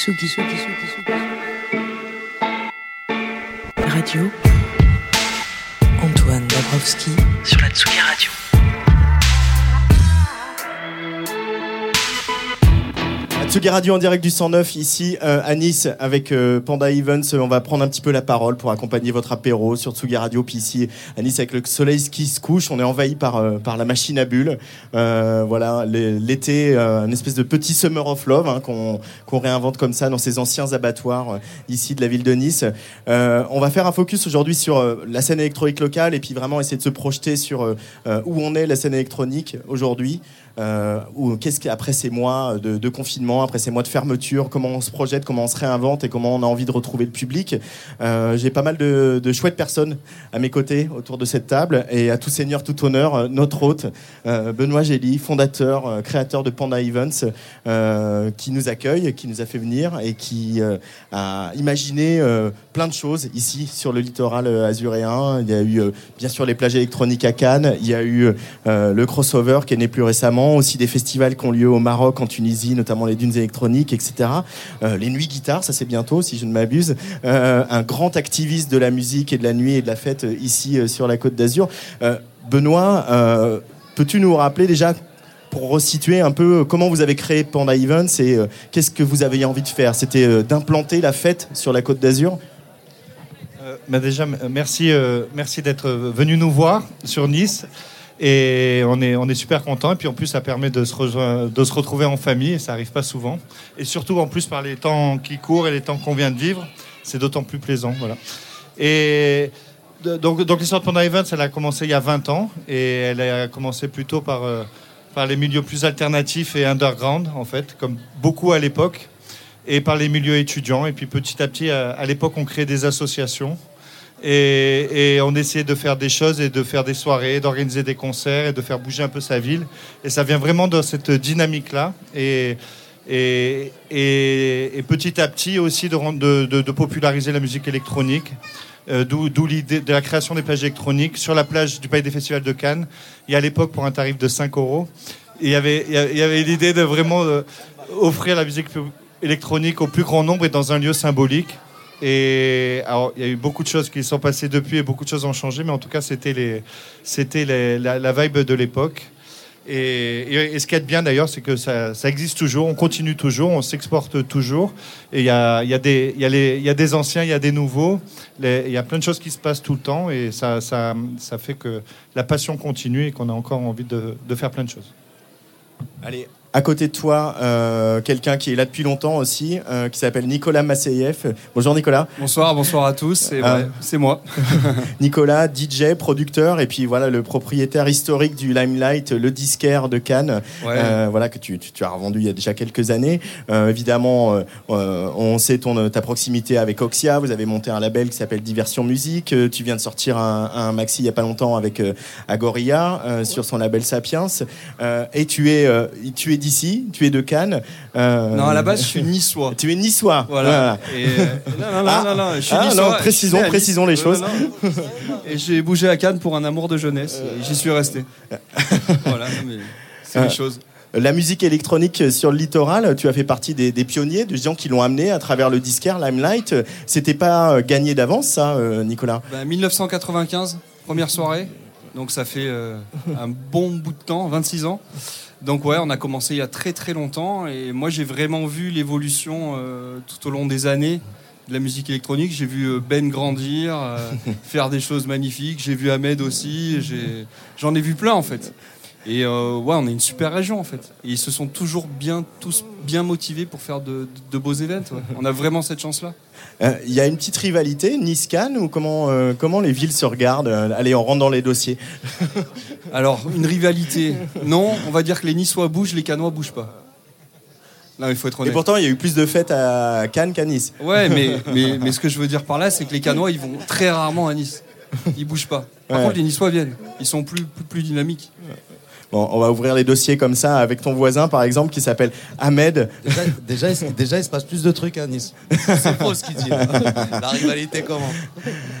Tsugi. Radio. Antoine Dabrowski sur la Tsugi Radio. Tsugi Radio en direct du 109 ici euh, à Nice avec euh, Panda Evans. On va prendre un petit peu la parole pour accompagner votre apéro sur Tsugi Radio. Puis ici à Nice avec le soleil qui se couche, on est envahi par, euh, par la machine à bulles. Euh, voilà, l'été, euh, une espèce de petit summer of love hein, qu'on qu'on réinvente comme ça dans ces anciens abattoirs euh, ici de la ville de Nice. On va faire un focus aujourd'hui sur la scène électronique locale et puis vraiment essayer de se projeter sur où on est la scène électronique aujourd'hui. Euh, ou qu'est-ce qu'après ces mois de, confinement, après ces mois de fermeture, comment on se projette, comment on se réinvente et comment on a envie de retrouver le public. Euh, J'ai pas mal de, chouettes personnes à mes côtés autour de cette table et à tout seigneur, tout honneur, euh, notre hôte euh, Benoît Gély, fondateur, créateur de Panda Events, qui nous accueille, qui nous a fait venir et qui a imaginé plein de choses ici sur le littoral azuréen. Il y a eu bien sûr les plages électroniques à Cannes, il y a eu le crossover qui est né plus récemment, aussi des festivals qui ont lieu au Maroc, en Tunisie, notamment les dunes électroniques, etc. Euh, les nuits guitare, ça c'est bientôt, si je ne m'abuse. Euh, un grand activiste de la musique et de la nuit et de la fête euh, ici sur la Côte d'Azur. Benoît, peux-tu nous rappeler déjà pour resituer un peu comment vous avez créé Panda Events et qu'est-ce que vous avez envie de faire? C'était d'implanter la fête sur la Côte d'Azur? Bah déjà, merci, merci d'être venu nous voir sur Nice. Et on est, on est super content. Et puis en plus, ça permet de se, de se retrouver en famille. Et ça arrive pas souvent. Et surtout, en plus, par les temps qui courent et les temps qu'on vient de vivre, c'est d'autant plus plaisant. Voilà. Et donc, donc l'histoire de Panda Events, elle a commencé il y a 20 ans. Et elle a commencé plutôt par, euh, par les milieux plus alternatifs et underground, en fait, comme beaucoup à l'époque et par les milieux étudiants. Et puis petit à petit, à, l'époque, on créait des associations et, et on essayait de faire des choses et de faire des soirées, d'organiser des concerts et de faire bouger un peu sa ville. Et ça vient vraiment de cette dynamique-là. Et, et, et- et petit à petit aussi de, populariser la musique électronique. Euh, D'où l'idée de la création des plages électroniques sur la plage du Palais des Festivals de Cannes. Et à l'époque, pour un tarif de 5 euros, il y il y il y avait l'idée de vraiment euh, offrir la musique électronique au plus grand nombre et dans un lieu symbolique. Et alors, il y a eu beaucoup de choses qui sont passées depuis et beaucoup de choses ont changé, mais en tout cas, c'était les, la, vibe de l'époque. Et, ce qui est bien d'ailleurs, c'est que ça, existe toujours, on continue toujours, on s'exporte toujours. Et il y a, y, a y, a des anciens, il y a des nouveaux. Il y a plein de choses qui se passent tout le temps et ça, fait que la passion continue et qu'on a encore envie de faire plein de choses. Allez, à côté de toi, euh, quelqu'un qui est là depuis longtemps aussi, euh, qui s'appelle Nicolas Masseyev. Bonjour Nicolas. Bonsoir, bonsoir à tous. C'est vrai, c'est moi. Nicolas, DJ, producteur, et puis voilà le propriétaire historique du Limelight, le disquaire de Cannes, Ouais. euh, voilà que tu, tu, tu as revendu il y a déjà quelques années. Euh, évidemment, euh, euh, on sait ton ta proximité avec Oxia. Vous avez monté un label qui s'appelle Diversion Musique. Euh, tu viens de sortir un, un maxi il y a pas longtemps avec euh, Agoria euh, sur son label Sapiens. Euh, et tu es euh, tu es d'ici, tu es de Cannes. Euh, Non, à la base, je suis niçois. Tu es niçois. Voilà. Et, euh, non, non, non, Ah. non, non, je suis Ah, niçois. non, précisons- précisons les choses. non. Et j'ai bougé à Cannes pour un amour de jeunesse. et J'y suis resté. voilà, mais c'est Euh, les choses. La musique électronique sur le littoral, tu as fait partie des, des pionniers, des gens qui l'ont amené à travers le disquaire Limelight. C'était pas euh, gagné d'avance, ça, euh, Nicolas? Ben, 1995, première soirée. Donc ça fait euh, un bon bout de temps, 26 ans. Donc ouais, on a commencé il y a très très longtemps et moi j'ai vraiment vu l'évolution euh, tout au long des années de la musique électronique. J'ai vu euh, Ben grandir, euh, faire des choses magnifiques. J'ai vu Ahmed aussi. J'en ai vu plein en fait. Et euh, ouais, on est une super région en fait. Et ils se sont toujours bien, tous bien motivés pour faire de, de beaux événements. ouais. On a vraiment cette chance-là. Euh, Il y a une petite rivalité, Nice-Cannes, ou comment, euh, comment les villes se regardent Allez, on rentre dans les dossiers. Alors, une rivalité, non, on va dire que les Niçois bougent, les Canois bougent pas. Non, il faut être Et honnête. pourtant, il y a eu plus de fêtes à Cannes qu'à Nice. Ouais, mais, mais, mais ce que je veux dire par là, c'est que les Canois, ils vont très rarement à Nice. Ils bougent pas. Par Ouais. contre, les Niçois viennent. Ils sont plus, plus, plus dynamiques. Bon, on va ouvrir les dossiers comme ça avec ton voisin, par exemple, qui s'appelle Ahmed. Déjà, déjà, il- déjà, il se passe plus de trucs à Nice. C'est faux ce qu'il dit. La rivalité comment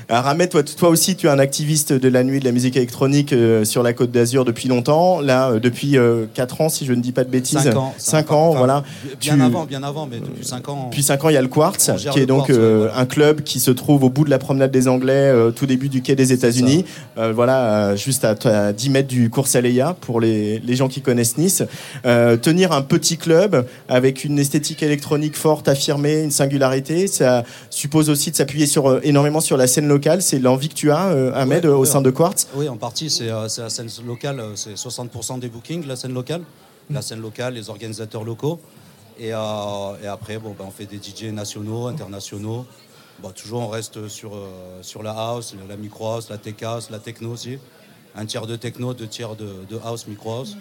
Alors Ahmed, toi, toi aussi, tu es un activiste de la nuit de la musique électronique euh, sur la Côte d'Azur depuis longtemps. Là, euh, depuis 4 ans, si je ne dis pas de bêtises. 5 ans. 5 ans, Enfin, voilà. Bien Tu- avant, bien avant, mais depuis 5 ans. Depuis 5 ans, il y a le Quartz, qui est donc Quartz, euh, ouais, un club qui se trouve au bout de la promenade des Anglais, euh, tout début du quai des États-Unis. Euh, voilà, euh, juste à, à 10 mètres du cours Saleya pour les, les gens qui connaissent Nice. Euh, tenir un petit club avec une esthétique électronique forte, affirmée, une singularité, ça suppose aussi de s'appuyer sur euh, énormément sur la scène locale. C'est l'envie que tu as, euh, Ahmed, Ouais, au sein de Quartz? Oui, en partie, c'est la scène locale, c'est 60% des bookings, la scène locale. La scène locale, les organisateurs locaux. Et, euh, et après, bon, ben, on fait des DJ nationaux, internationaux. Bon, toujours, on reste sur, euh, sur la house, la micro house, la tech house, la techno aussi. Un tiers de techno, deux tiers de, de house, micro house.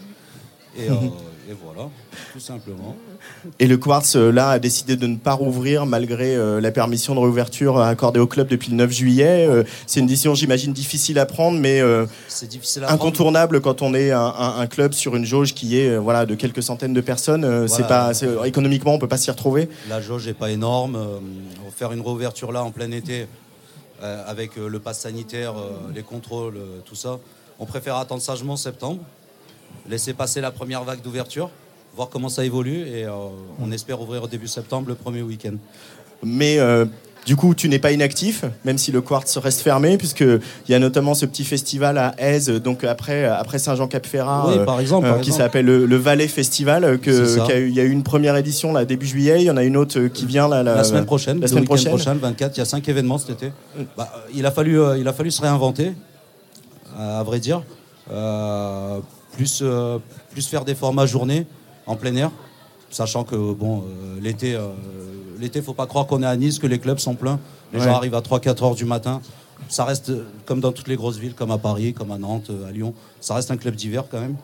Et, euh, et voilà, tout simplement. Et le Quartz, euh, là, a décidé de ne pas rouvrir malgré euh, la permission de réouverture accordée au club depuis le 9 juillet. Euh, c'est une décision, j'imagine, difficile à prendre, mais C'est difficile à prendre. incontournable quand on est un, un- un club sur une jauge qui est voilà, de quelques centaines de personnes. C'est pas, économiquement, on peut pas s'y retrouver. La jauge n'est pas énorme. Faire une réouverture là en plein été avec le pass sanitaire, les contrôles, tout ça, on préfère attendre sagement septembre, laisser passer la première vague d'ouverture, voir comment ça évolue et euh, on espère ouvrir au début septembre le premier week-end. Mais euh, du coup, tu n'es pas inactif, même si le Quartz reste fermé, puisqu'il y a notamment ce petit festival à Aise, donc après, après Saint-Jean-Cap-Ferrat, Oui, par exemple, euh, par qui exemple. s'appelle le, le Valais Festival, que, a eu- il y a eu une première édition là, début juillet, il y en a une autre qui vient là, La semaine prochaine, La semaine prochaine. prochain, le 24, il y a cinq événements cet été. Bah, il, a fallu, il a fallu se réinventer, à vrai dire. Euh, plus, euh, plus faire des formats journée en plein air, sachant que bon, euh, l'été, l'été, faut pas croire qu'on est à Nice, que les clubs sont pleins. Les Ouais. gens arrivent à 3-4 heures du matin. Ça reste comme dans toutes les grosses villes, comme à Paris, comme à Nantes, à Lyon. Ça reste un club d'hiver quand même.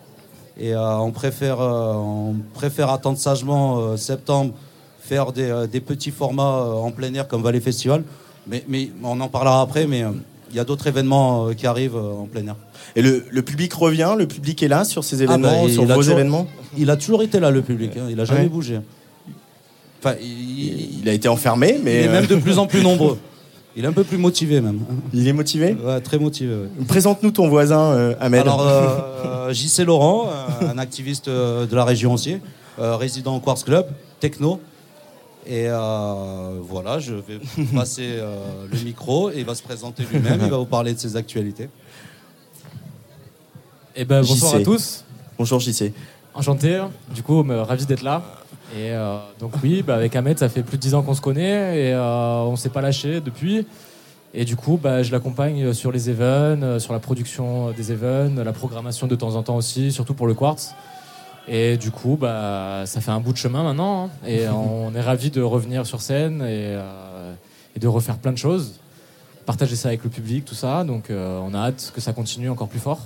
Et euh, on, préfère, euh, on préfère attendre sagement euh, septembre, faire des, des petits formats en plein air comme Valley Festival. Mais, mais on en parlera après, mais y a d'autres événements euh, qui arrivent euh, en plein air. Et le, le public revient, le public est là sur ces événements, Ah bah, sur il a vos toujours- événements Il a toujours été là, le public. hein. Il a jamais Ouais. bougé. Enfin, il, Il a été enfermé, il mais est euh, même de plus en plus nombreux. Il est un peu plus motivé même. il est motivé? Ouais, très motivé. ouais. Présente-nous ton voisin, euh, Ahmed. Alors, euh, JC Laurent, euh, un activiste euh, de la région aussi, euh, résident au Quartz Club, techno. Et euh, voilà, je vais passer euh, le micro et il va se présenter lui-même, il va vous parler de ses actualités. Eh ben, bonsoir à tous. Bonjour JC. Enchanté. Du coup, me- ravi d'être là. Et euh, donc oui, bah, avec Ahmed, ça fait plus de 10 ans qu'on se connaît et euh, on s'est pas lâché depuis. Et du coup, bah, je l'accompagne sur les events, euh, sur la production des events, la programmation de temps en temps aussi, surtout pour le Quartz. Et du coup, bah, ça fait un bout de chemin maintenant. hein. et on est ravi de revenir sur scène et, euh, et de refaire plein de choses. Partager ça avec le public, tout ça. Donc euh, on a hâte que ça continue encore plus fort.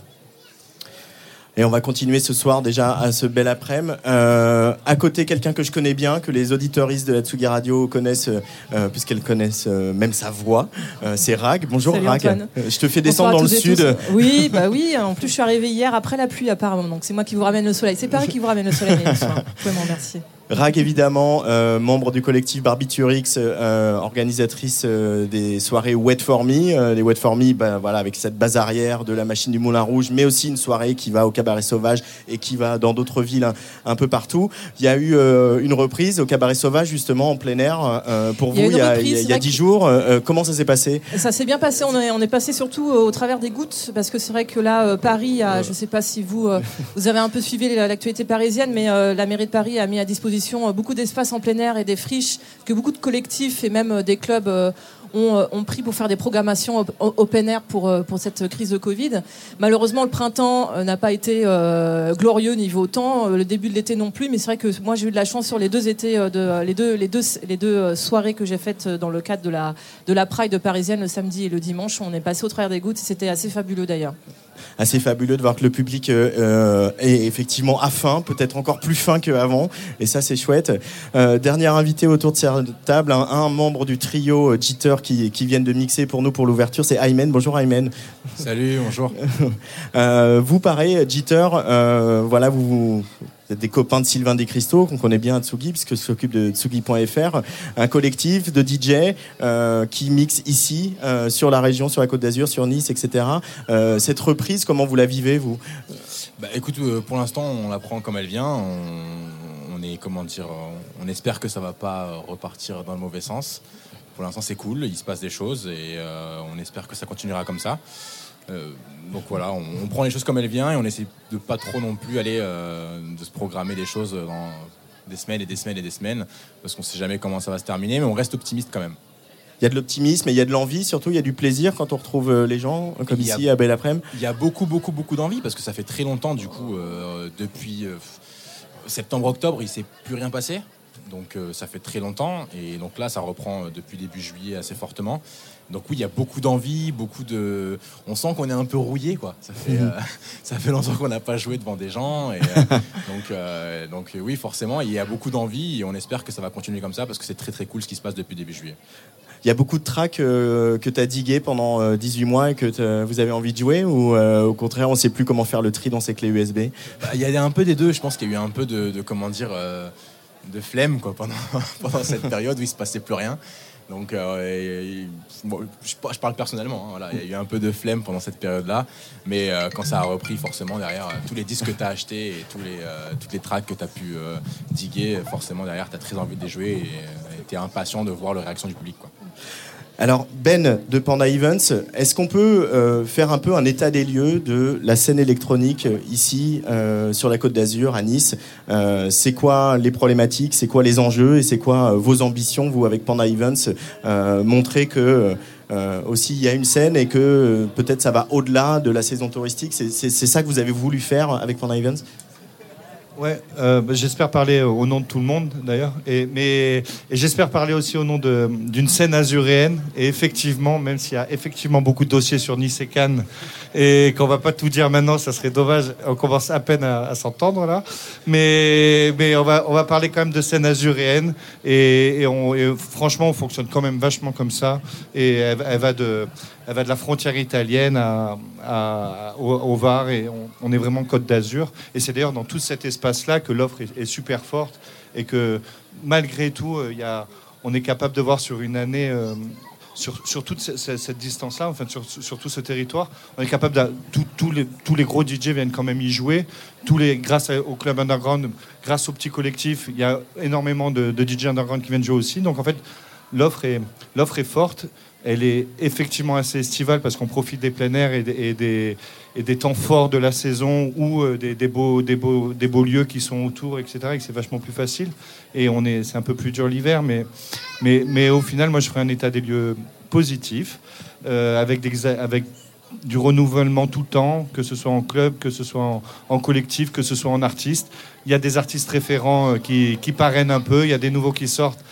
Et on va continuer ce soir déjà à ce bel après-midi. Euh, à côté, quelqu'un que je connais bien, que les auditoristes de la Tsugi Radio connaissent, euh, puisqu'elles connaissent euh, même sa voix. Euh, c'est Rag. Bonjour Salut, Rag. Antoine. Euh, Je te fais descendre dans le sud. Oui, bah oui. En plus, je suis arrivée hier après la pluie, apparemment. Donc, c'est moi qui vous ramène le soleil. C'est Paris qui vous ramène le soleil. Vous pouvez m'en remercier. Rag, évidemment, euh, membre du collectif Barbiturix, euh, organisatrice euh, des soirées Wet for Me. Euh, les Wet for Me, ben, voilà, avec cette base arrière de la machine du Moulin Rouge, mais aussi une soirée qui va au Cabaret Sauvage et qui va dans d'autres villes un, un peu partout. Il y a eu une reprise au Cabaret Sauvage, justement, en plein air, pour vous, il y a, dix jours. Comment ça s'est passé? Ça s'est bien passé. On est, on est passé surtout au travers des gouttes, parce que c'est vrai que là, Paris, a, je ne sais pas si vous, vous avez un peu suivi la- l'actualité parisienne, mais la mairie de Paris a mis à disposition euh, beaucoup d'espaces en plein air et des friches que beaucoup de collectifs et même euh, des clubs euh, ont, pris pour faire des programmations open air pour, pour cette crise de Covid. Malheureusement, le printemps n'a pas été glorieux niveau temps, le début de l'été non plus, mais c'est vrai que moi j'ai eu de la chance sur les deux étés, de, les deux, les deux, les deux soirées que j'ai faites dans le cadre de la, de la Pride parisienne le samedi et le dimanche. On est passé au travers des gouttes c'était assez fabuleux d'ailleurs. Assez fabuleux de voir que le public euh, euh, est effectivement à faim, peut-être encore plus fin qu'avant, et ça c'est chouette. Euh, dernier invité autour de cette table, un, un membre du trio euh, Jitter qui, qui viennent de mixer pour nous pour l'ouverture, c'est Aymen. Bonjour Aymen. Salut, bonjour. Vous pareil, Jitter, voilà, vous, des copains de Sylvain Descristo, qu'on connaît bien à Tsugi, puisque s'occupe de Tsugi.fr, un collectif de DJ euh, qui mixe ici, euh, sur la région, sur la Côte d'Azur, sur Nice, etc. Euh, cette reprise, comment vous la vivez, vous? Bah écoute, pour l'instant, on la prend comme elle vient. On, on est, comment dire, on espère que ça va pas repartir dans le mauvais sens. Pour l'instant, c'est cool, il se passe des choses et on espère que ça continuera comme ça. Euh, donc voilà, on, on prend les choses comme elles viennent et on essaie de pas trop non plus aller euh, de se programmer des choses dans des semaines et des semaines et des semaines parce qu'on sait jamais comment ça va se terminer, mais on reste optimiste quand même. Il y a de l'optimisme et il y a de l'envie, surtout il y a du plaisir quand on retrouve euh, les gens, comme a- ici à Belle Après-midi. Il y a beaucoup, beaucoup, beaucoup d'envie parce que ça fait très longtemps, du coup, euh, depuis euh, septembre-octobre, il s'est plus rien passé. Donc euh, ça fait très longtemps et donc là ça reprend depuis début juillet assez fortement. Donc oui il y a beaucoup d'envie, beaucoup de. On sent qu'on est un peu rouillé quoi. Ça fait euh, ça fait longtemps qu'on n'a pas joué devant des gens et euh, donc euh, donc oui forcément il y a beaucoup d'envie et on espère que ça va continuer comme ça parce que c'est très très cool ce qui se passe depuis début juillet. Il y a beaucoup de tracks que tu as digué pendant euh, 18 mois et que vous avez envie de jouer ou au contraire on sait plus comment faire le tri dans ces clés USB Bah, Il y a un peu des deux. Je pense qu'il y a eu un peu de, de, comment dire, de flemme quoi, pendant, pendant cette période où il se passait plus rien. Donc, euh, je, par- je parle personnellement. hein, voilà, il y a eu un peu de flemme pendant cette période-là. Mais euh, quand ça a repris, forcément, derrière, euh, tous les disques que tu as achetés et tous les, euh, toutes les tracks que tu as pu diguer, forcément, derrière, tu as très envie de les jouer et tu es impatient de voir la réaction du public. Quoi. Alors Ben de Panda Events, est-ce qu'on peut euh, faire un peu un état des lieux de la scène électronique euh, ici euh, sur la Côte d'Azur à Nice? C'est quoi les problématiques C'est quoi les enjeux Et c'est quoi vos ambitions vous avec Panda Events Montrer que aussi il y a une scène et que peut-être ça va au-delà de la saison touristique? C'est ça que vous avez voulu faire avec Panda Events? Ouais, euh, bah, j'espère parler au nom de tout le monde d'ailleurs, et, mais et j'espère parler aussi au nom d'une scène azuréenne. Et effectivement, même s'il y a effectivement beaucoup de dossiers sur Nice et Cannes, et qu'on va pas tout dire maintenant, ça serait dommage. On commence à peine à, à s'entendre là, mais mais on va on va parler quand même de scène azuréenne. Et, et on, et franchement, on fonctionne quand même vachement comme ça. Et elle, elle va de elle va de la frontière italienne à, au, Var et on, est vraiment Côte d'Azur. Et c'est d'ailleurs dans tout cet espace-là que l'offre est, super forte et que malgré tout, euh, il y a, on est capable de voir sur une année, euh, sur, sur toute ce- ce- cette distance-là, enfin sur, sur tout ce territoire, on est capable de, tout- tous les, tous les gros DJ viennent quand même y jouer. Tous les, grâce au club underground, grâce au petit collectif, il y a énormément de, de DJ underground qui viennent jouer aussi. Donc en fait, l'offre est, l'offre est forte. Elle est effectivement assez estivale parce qu'on profite des plein air et des, et des, temps forts de la saison ou euh, des, des beaux, beaux, des beaux lieux qui sont autour, etc. Et c'est vachement plus facile. Et on est, c'est un peu plus dur l'hiver, mais, mais, mais au final, moi, je ferai un état des lieux positif euh, avec, des, avec du renouvellement tout le temps, que ce soit en club, que ce soit en, en collectif, que ce soit en artiste. Il y a des artistes référents euh, qui, qui parrainent un peu, il y a des nouveaux qui sortent.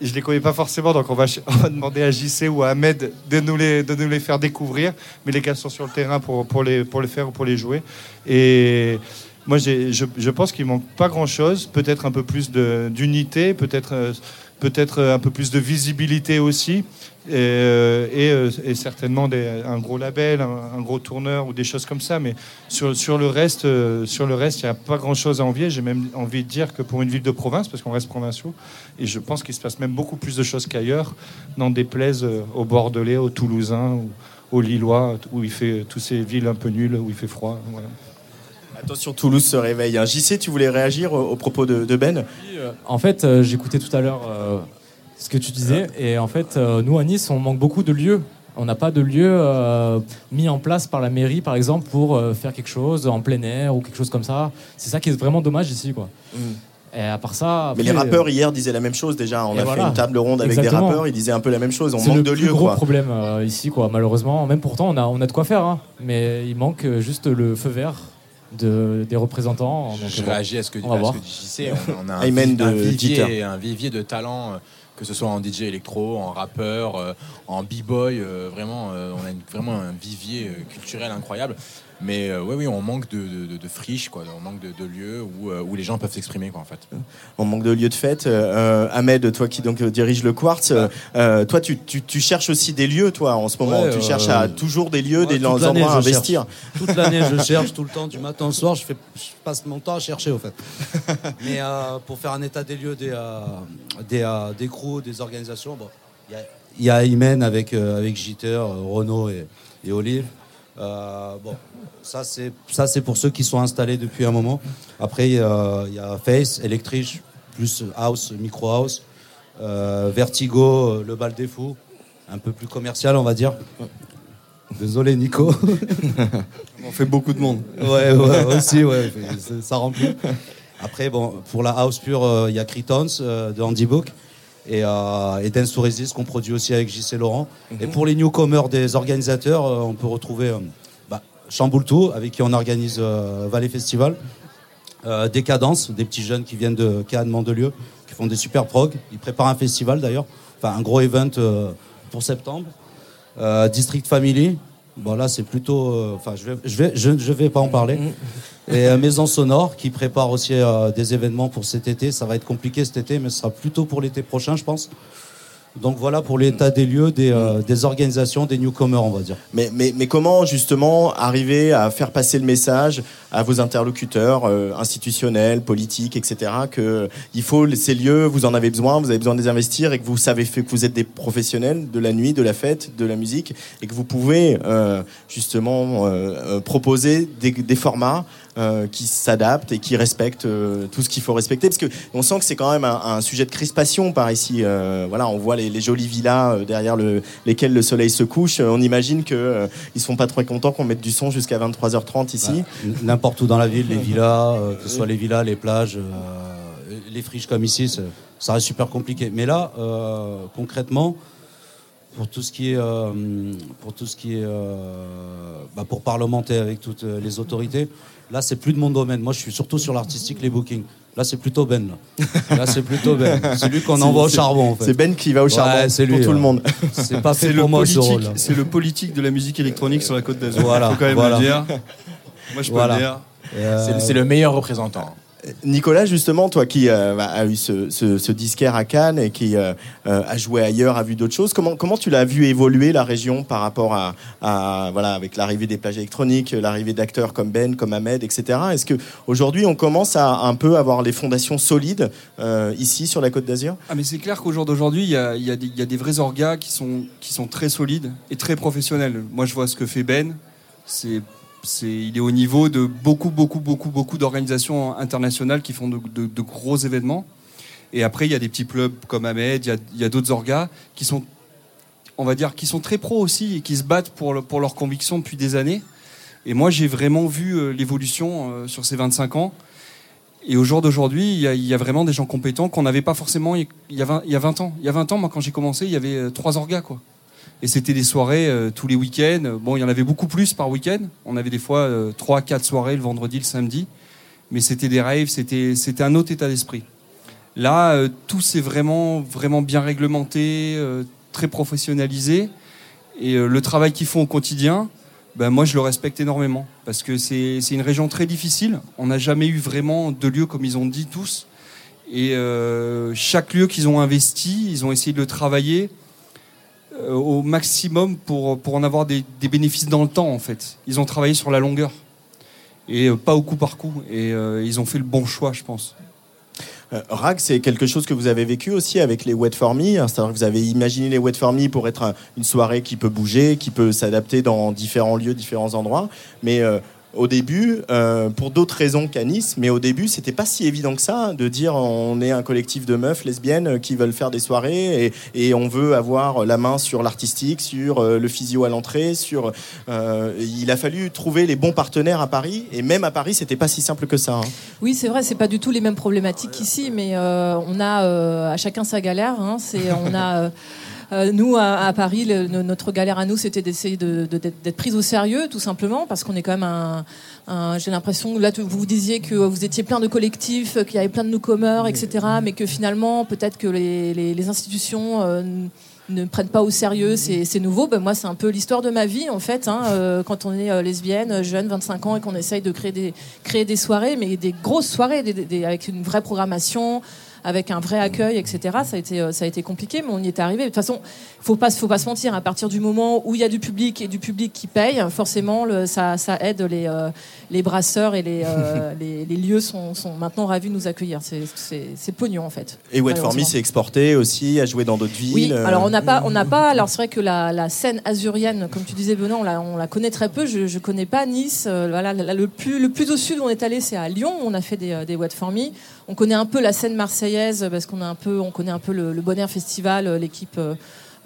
Je ne les connais pas forcément, donc on va, demander à JC ou à Ahmed de nous, les, de nous les faire découvrir. Mais les gars sont sur le terrain pour, pour, les, pour les faire ou pour les jouer. Et moi, je, je pense qu'il manque pas grand-chose. Peut-être un peu plus d'unité, peut-être euh, peut-être un peu plus de visibilité aussi. Et, euh, euh, certainement un gros label, un, gros tourneur ou des choses comme ça. Mais sur, sur le reste, euh, sur le reste, il n'y a pas grand-chose à envier. J'ai même envie de dire que pour une ville de province, parce qu'on reste provinciaux, et je pense qu'il se passe même beaucoup plus de choses qu'ailleurs, n'en déplaise euh, aux Bordelais, aux Toulousains, ou aux Lillois, où il fait toutes ces villes un peu nulles, où il fait froid. Attention, Toulouse se réveille. hein. JC, tu voulais réagir au, au propos de, de Ben? En fait, euh, j'écoutais tout à l'heure euh, ce que tu disais, et en fait, euh, nous à Nice, on manque beaucoup de lieux. On n'a pas de lieu euh, mis en place par la mairie, par exemple, pour euh, faire quelque chose en plein air ou quelque chose comme ça. C'est ça qui est vraiment dommage ici, quoi. Et à part ça. Mais les rappeurs hier disaient la même chose déjà. On Et a voilà. fait une table ronde avec Exactement. des rappeurs, ils disaient un peu la même chose. On C'est manque le de lieux, gros quoi. problème euh, ici, quoi. Malheureusement, même pourtant, on a, on a de quoi faire, hein. mais il manque euh, juste le feu vert de, des représentants. Donc, Je bon, réagis à ce que, on va à ce voir. que dit JC. On, on a un, vi- vivier, un vivier de talent, euh, que ce soit en DJ électro, en rappeur, euh, en b-boy. euh, vraiment, euh, on a une- vraiment un vivier euh, culturel incroyable. Mais euh, oui, oui, on manque de, de, friches, quoi. On manque de, de lieux où, euh, où les gens peuvent s'exprimer, quoi, en fait. On manque de lieux de fête. Euh, Ahmed, toi qui donc euh, dirige le Quartz, euh, euh, toi tu, tu, tu cherches aussi des lieux, toi, en ce moment. Ouais, tu euh, cherches à toujours des lieux, Ouais, des endroits à investir. cherche. Toute l'année, je cherche tout le temps, du matin au soir. Je, fais, je passe mon temps à chercher, au fait. Mais euh, pour faire un état des lieux des, euh, des, euh, des crews, des organisations, bon, il y a- il y a Imen avec, euh, avec Jitter, euh, Renaud et, et Olive. Euh, bon, ça c'est ça c'est pour ceux qui sont installés depuis un moment. Après il y a, il y a Face, Electric, plus House, Micro House, euh, Vertigo, euh, le bal des fous, un peu plus commercial on va dire. Désolé Nico. On fait beaucoup de monde. ouais, ouais, aussi, ouais, ça- remplit. Après, bon, pour la house pure, il y a Cretons euh, de Andy Book et, euh, et Dance to Resist qu'on produit aussi avec JC Laurent. Et pour les newcomers des organisateurs, euh, on peut retrouver euh, bah, Chamboule Tout, avec qui on organise euh, Valley Festival. Décadence, des petits jeunes qui viennent de Cannes, Mandelieu, qui font des super prog. Ils préparent un festival d'ailleurs, enfin un gros event pour septembre. District Family, bon là c'est plutôt, euh, enfin je vais, je vais, je, je vais pas en parler. Et euh, Maison Sonore qui prépare aussi euh, des événements pour cet été. Ça va être compliqué cet été, mais ce sera plutôt pour l'été prochain, je pense. Donc voilà pour l'état des lieux, des, euh, des organisations, des newcomers, on va dire. Mais, mais, mais comment justement arriver à faire passer le message à vos interlocuteurs euh, institutionnels, politiques, etc. Que il faut ces lieux, vous en avez besoin, vous avez besoin de les investir et que vous savez que vous êtes des professionnels de la nuit, de la fête, de la musique et que vous pouvez euh, justement euh, euh, proposer des, des formats euh, qui s'adaptent et qui respectent euh, tout ce qu'il faut respecter parce que on sent que c'est quand même un, un sujet de crispation par ici. Euh, voilà, on voit les, les jolies villas euh, derrière le, lesquelles le soleil se couche. Euh, On imagine euh, ils sont pas très contents qu'on mette du son jusqu'à 23h30 ici. N- N'importe où dans la ville, les villas, que ce soit les villas, les plages, les friches comme ici, ça reste super compliqué. Mais là, concrètement, pour tout ce qui est, euh, pour tout ce qui est, euh, bah, pour parlementer avec toutes euh, les autorités, là c'est plus de mon domaine. Moi, je suis surtout sur l'artistique, les bookings. Là, c'est plutôt Ben. Là, là c'est plutôt Ben. C'est lui qu'on envoie au charbon. En fait. C'est Ben qui va au charbon Ouais, c'est pour lui, tout le monde. C'est pas fait C'est le, pour moi ce politique, rôle. c'est le politique de la musique électronique sur la côte d'Azur. Voilà, Faut quand même voilà. le dire. Moi, je peux Voilà. le dire. Euh, c'est le meilleur représentant. Nicolas, justement, toi qui euh, bah, a eu ce, ce, disquaire à Cannes et qui euh, euh, a joué ailleurs, a vu d'autres choses, comment, tu l'as vu évoluer la région par rapport à, voilà, avec l'arrivée des plages électroniques, l'arrivée d'acteurs comme Ben, comme Ahmed, etc. Est-ce que aujourd'hui on commence à un peu avoir les fondations solides euh, ici sur la Côte d'Azur? Ah mais c'est clair qu'au jour d'aujourd'hui, il y y a des vrais orgas qui sont, qui sont très solides et très professionnels. Moi, je vois ce que fait Ben. C'est, il est au niveau de beaucoup, beaucoup, beaucoup, beaucoup d'organisations internationales qui font de, gros événements. Et après, il y a des petits clubs comme Ahmed, il y a, d'autres orgas qui sont, on va dire, qui sont très pros aussi et qui se battent pour, pour leurs convictions depuis des années. Et moi, j'ai vraiment vu euh, l'évolution euh, sur ces 25 ans. Et au jour d'aujourd'hui, il y, a- vraiment des gens compétents qu'on n'avait pas forcément il y, a 20, il y a 20 ans. Il y a 20 ans, moi, quand j'ai commencé, il y avait euh, trois orgas, quoi. Et c'était des soirées euh, tous les week-ends. Bon, il y en avait beaucoup plus par week-end. On avait des fois euh, trois, quatre soirées le vendredi, le samedi. Mais c'était des raves, c'était, un autre état d'esprit. Là, euh, tout s'est vraiment, vraiment bien réglementé, très professionnalisé. Et le travail qu'ils font au quotidien, ben, moi, je le respecte énormément. Parce que c'est une région très difficile. On n'a jamais eu vraiment de lieu comme ils ont dit tous. Et chaque lieu qu'ils ont investi, ils ont essayé de le travailler au maximum pour, pour en avoir des, bénéfices dans le temps, en fait. Ils ont travaillé sur la longueur. Et euh, pas au coup par coup. Et euh, ils ont fait le bon choix, je pense. Euh, Rag, c'est quelque chose que vous avez vécu aussi avec les Wet For Me. hein, C'est-à-dire que vous avez imaginé les Wet For Me pour être un- une soirée qui peut bouger, qui peut s'adapter dans différents lieux, différents endroits. Mais euh, au début, euh, pour d'autres raisons qu'à Nice, mais au début, c'était pas si évident que ça de dire on est un collectif de meufs lesbiennes qui veulent faire des soirées et, on veut avoir la main sur l'artistique, sur euh, le physio à l'entrée, euh, il a fallu trouver les bons partenaires à Paris et même à Paris, c'était pas si simple que ça. hein. Oui, c'est vrai, c'est pas du tout les mêmes problématiques qu'ici, mais euh, on a euh, à chacun sa galère. hein. on a. euh, nous, à, à Paris, le- notre galère à nous, c'était d'essayer de- de- d'être d'être prise au sérieux, tout simplement, parce qu'on est quand même un. un- J'ai l'impression, là, vous vous disiez que vous étiez plein de collectifs, qu'il y avait plein de newcomers, etc., mais que finalement, peut-être que les, les- les institutions euh, ne prennent pas au sérieux ces, ces nouveaux. Ben, moi, c'est un peu l'histoire de ma vie, en fait, hein, euh, quand on est euh, lesbienne, jeune, 25 ans, et qu'on essaye de créer des, créer des soirées, mais des grosses soirées, des- des- des- avec une vraie programmation avec un vrai accueil, etc. Ça a été, euh, ça a été compliqué, mais on y est arrivé. De toute façon, faut pas, faut pas se mentir. À partir du moment où il y a du public et du public qui paye, forcément, le, ça, ça aide les, euh, les brasseurs et les, euh, les, les lieux sont, sont maintenant ravis de nous accueillir. C'est, pognon en fait. Et Wet For Me s'est exporté aussi, a joué dans d'autres villes. Oui, euh, alors on n'a pas, on n'a pas. Alors c'est vrai que la, la scène azurienne, comme tu disais Benoît, on la, on la connaît très peu. Je, je connais pas Nice. Euh, voilà, le plus, le plus au sud où on est allé, c'est à Lyon. où On a fait des, des What for Me. On connaît un peu la scène marseillaise parce qu'on a un peu, on connaît un peu le, le Bonheur Festival, euh, l'équipe.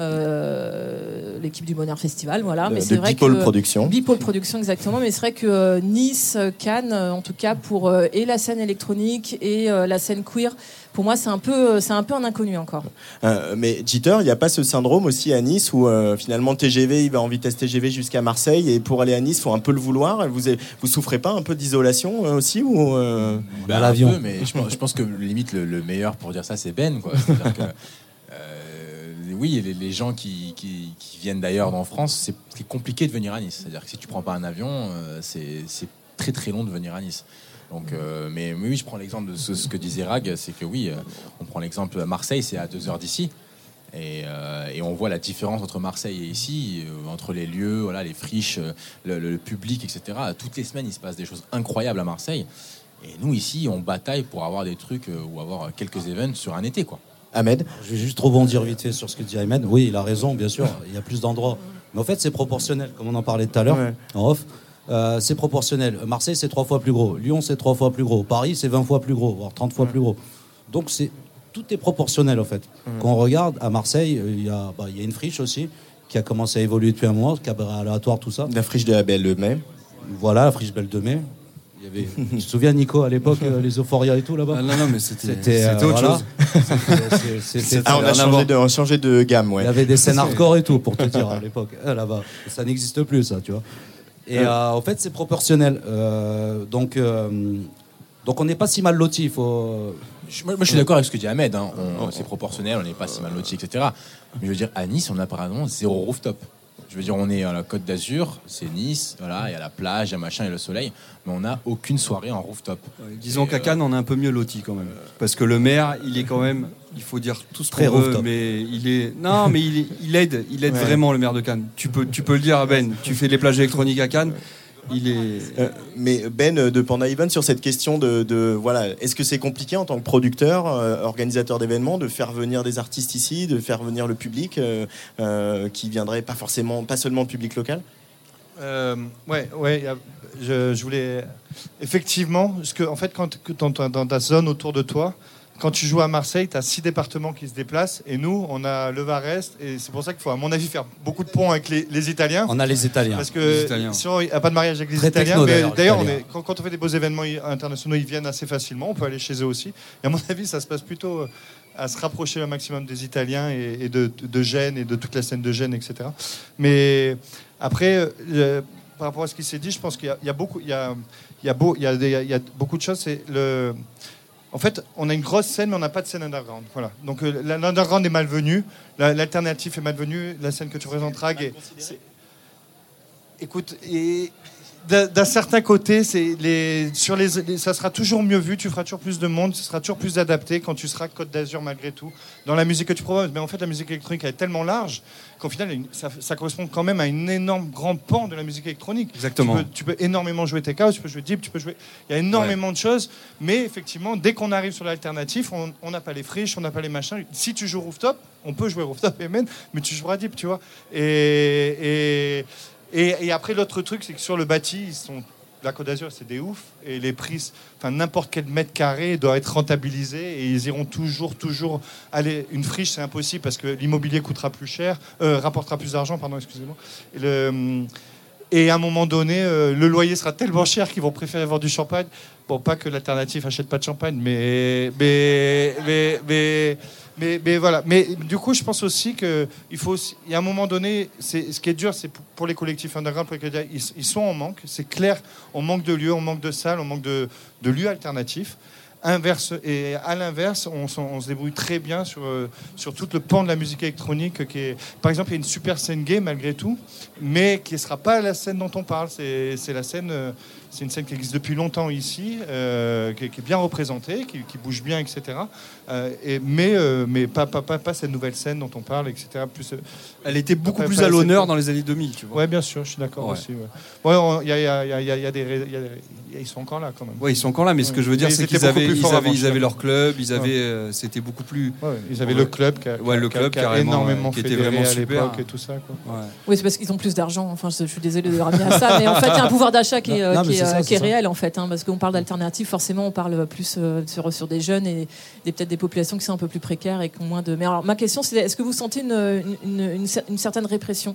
Euh, l'équipe du Bonheur Festival, voilà. De- mais c'est vrai Bipole que Productions. Bipole Productions, exactement. Mais c'est vrai que euh, Nice, euh, Cannes, en tout cas pour euh, et la scène électronique et euh, la scène queer, pour moi c'est un peu, c'est un peu un inconnu encore. Euh, mais Jitter, il n'y a pas ce syndrome aussi à Nice où euh, finalement le TGV, il va en vitesse TGV jusqu'à Marseille et pour aller à Nice, il faut un peu le vouloir. Vous, vous souffrez pas un peu d'isolation euh, aussi ou euh, Bah, l'avion. peu, mais je pense, je pense que limite le, le meilleur pour dire ça, c'est Ben. quoi. Oui, les, les gens qui, viennent d'ailleurs en France, c'est compliqué de venir à Nice. C'est-à-dire que si tu prends pas un avion, euh, c'est très très long de venir à Nice. Donc, euh, mais, oui, je prends l'exemple de ce, que disait Rag, c'est que oui, euh, on prend l'exemple à Marseille, c'est à deux heures d'ici. Et, on voit la différence entre Marseille et ici, entre les lieux, les friches, le, public, etc. Toutes les semaines, il se passe des choses incroyables à Marseille. Et nous, ici, on bataille pour avoir des trucs ou avoir quelques événements sur un été. quoi. Ahmed Je vais juste rebondir vite fait sur ce que dit Ahmed. Oui, il a raison, bien sûr, il y a plus d'endroits. Mais en fait, c'est proportionnel, comme on en parlait tout à l'heure, Ouais. en off. Euh, c'est proportionnel. Marseille, c'est trois fois plus gros. Lyon, c'est trois fois plus gros. Paris, c'est 20 fois plus gros, voire 30 fois plus gros. Donc, c'est tout est proportionnel, en fait. Quand on regarde, à Marseille, euh, il y, a, bah, il y a une friche aussi qui a commencé à évoluer depuis un mois, cabaret aléatoire, tout ça. La friche de la Belle le Mai. Voilà, la friche Belle de Mai. Il y avait, tu te souviens, Nico, à l'époque, euh, les Euphoria et tout là-bas Ah, non, non, mais c'était C'était c'était euh, autre voilà. chose. C'était- c'était- c'était- Ah, on a, changé de, on a changé de gamme, ouais. il y avait des scènes hardcore et tout, pour te dire, à l'époque, euh, là-bas. Ça n'existe plus, ça, tu vois. Et euh, en fait, c'est proportionnel. Euh, donc, euh, donc, on n'est pas si mal loti. Il faut. Je, moi, moi, je suis d'accord avec ce que dit Ahmed. hein. On- C'est proportionnel, on n'est pas si mal loti, etc. Mais je veux dire, à Nice, on a par exemple zéro rooftop. Je veux dire, on est à la Côte d'Azur, c'est Nice, voilà, il y a la plage, il y a machin, il y a le soleil, mais on n'a aucune soirée en rooftop. Ouais, Disons qu'à Cannes, on est un peu mieux loti quand même. Parce que le maire, il est quand même, il faut dire tout ce Très qu'on veut, rooftop. mais il est. Non, mais il, est- il aide, il aide Ouais. vraiment le maire de Cannes. Tu peux, tu peux le dire à Ben, tu fais les plages électroniques à Cannes, il est. Euh, mais Ben euh, de Panda Event sur cette question de, de- voilà, est-ce que c'est compliqué en tant que producteur, euh, organisateur d'événements, de faire venir des artistes ici, de faire venir le public euh, euh, qui viendrait pas forcément, pas seulement le public local? Euh, ouais, ouais. Je, je voulais effectivement, parce que en fait, quand que dans, ta- dans ta zone autour de toi, quand tu joues à Marseille, tu as six départements qui se déplacent, et nous, on a le Var-Est, et c'est pour ça qu'il faut, à mon avis, faire beaucoup de ponts avec les, les Italiens. On a les Italiens. Parce que Italiens. sinon, il n'y a pas de mariage avec les Très Italiens. techno, mais d'ailleurs, quand, quand on fait des beaux événements i- internationaux, ils viennent assez facilement. On peut aller chez eux aussi. Et à mon avis, ça se passe plutôt euh, à se rapprocher un maximum des Italiens et, et de, de Gênes et de toute la scène de Gênes, etc. Mais après, euh, par rapport à ce qui s'est dit, je pense qu'il y a- il y, a beaucoup, il y a, il y a beau- il y a des- il y a beaucoup de choses. C'est le en fait, on a une grosse scène, mais on n'a pas de scène underground. Voilà. Donc euh, l'underground est malvenu, la- l'alternatif est malvenu, la scène que tu présentes, Rag, est- Écoute, et d'un certain côté, c'est les, sur les, les- ça sera toujours mieux vu, tu feras toujours plus de monde, ce sera toujours plus adapté quand tu seras Côte d'Azur malgré tout, dans la musique que tu proposes. Mais en fait, la musique électronique elle est tellement large qu'au final, ça, ça correspond quand même à une énorme grand pan de la musique électronique. Exactement. Tu peux, tu peux énormément jouer TK, tu peux jouer Deep, tu peux jouer. Il y a énormément de choses, mais effectivement, dès qu'on arrive sur l'alternatif, on n'a pas les friches, on n'a pas les machins. Si tu joues rooftop, on peut jouer rooftop et men, mais tu joueras Deep, tu vois. Et, et, et, après, l'autre truc, c'est que sur le bâti, ils sont la Côte d'Azur, c'est des ouf. Et les prix, enfin, n'importe quel mètre carré doit être rentabilisé. Et ils iront toujours, toujours. Aller, une friche, c'est impossible parce que l'immobilier coûtera plus cher, euh, rapportera plus d'argent, pardon, excusez-moi. Le- et à un moment donné, euh, le loyer sera tellement cher qu'ils vont préférer vendre du champagne. Bon, pas que l'alternative achète pas de champagne, mais. Mais. Mais. mais mais, voilà. Mais du coup, je pense aussi qu'il faut. aussi- Il y a un moment donné, c'est ce qui est dur, c'est pour, les collectifs underground, ils, ils sont en manque. C'est clair. On manque de lieux, on manque de salles, on manque de, de lieux alternatifs. Inverse et à l'inverse, on, se débrouille très bien sur euh, sur tout le pan de la musique électronique. Qui est, par exemple, il y a une super scène gay malgré tout, mais qui ne sera pas la scène dont on parle. C'est la scène. euh, c'est une scène qui existe depuis longtemps ici, euh, qui, est- qui est bien représentée, qui, qui bouge bien, etc. Euh, et, mais euh, mais pas, pas, pas, pas cette nouvelle scène dont on parle, etc. Plus, Elle était beaucoup plus à l'honneur dans les années 2000, tu vois. Ouais, bien sûr, je suis d'accord Ouais. aussi. Ouais, Ouais, on- il y a, il y a- il y a- il y a- il y a des, ils sont encore là quand même. Ouais, ils sont encore là, mais ce que je veux dire, c'est qu'ils beaucoup avaient, plus ils forts avaient, ils avaient leur club, ils Ouais. avaient, euh, c'était beaucoup plus. Ouais, ils avaient Ouais. le club qui a, Ouais, le club, qui a carrément, énormément qui était vraiment à super. l'époque et tout ça. Quoi. Ouais. Oui, c'est parce qu'ils ont plus d'argent. Enfin, je, suis désolée de ramener à ça, mais en fait, il y a un pouvoir d'achat qui est, Non, non, qui mais est, c'est ça, euh, c'est qui est ça. réel, en fait. hein, parce qu'on parle d'alternatives, forcément, on parle plus euh, sur, sur des jeunes et, peut-être des populations qui sont un peu plus précaires et qui ont moins de. Mais alors, ma question, c'est est-ce que vous sentez une, une, une- une cer- une certaine répression